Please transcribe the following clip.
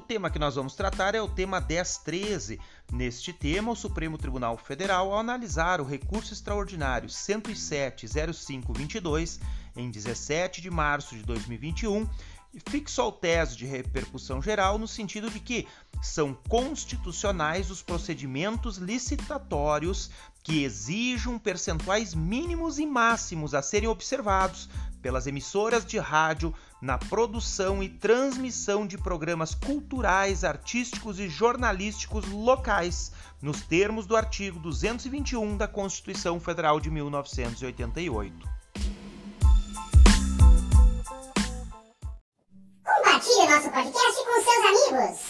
tema que nós vamos tratar é o tema 1013. Neste tema, o Supremo Tribunal Federal, ao analisar o recurso extraordinário 107.0522, em 17 de março de 2021, fixou tese de repercussão geral no sentido de que são constitucionais os procedimentos licitatórios que exijam percentuais mínimos e máximos a serem observados pelas emissoras de rádio na produção e transmissão de programas culturais, artísticos e jornalísticos locais, nos termos do artigo 221 da Constituição Federal de 1988. Compartilhe nosso podcast com seus amigos.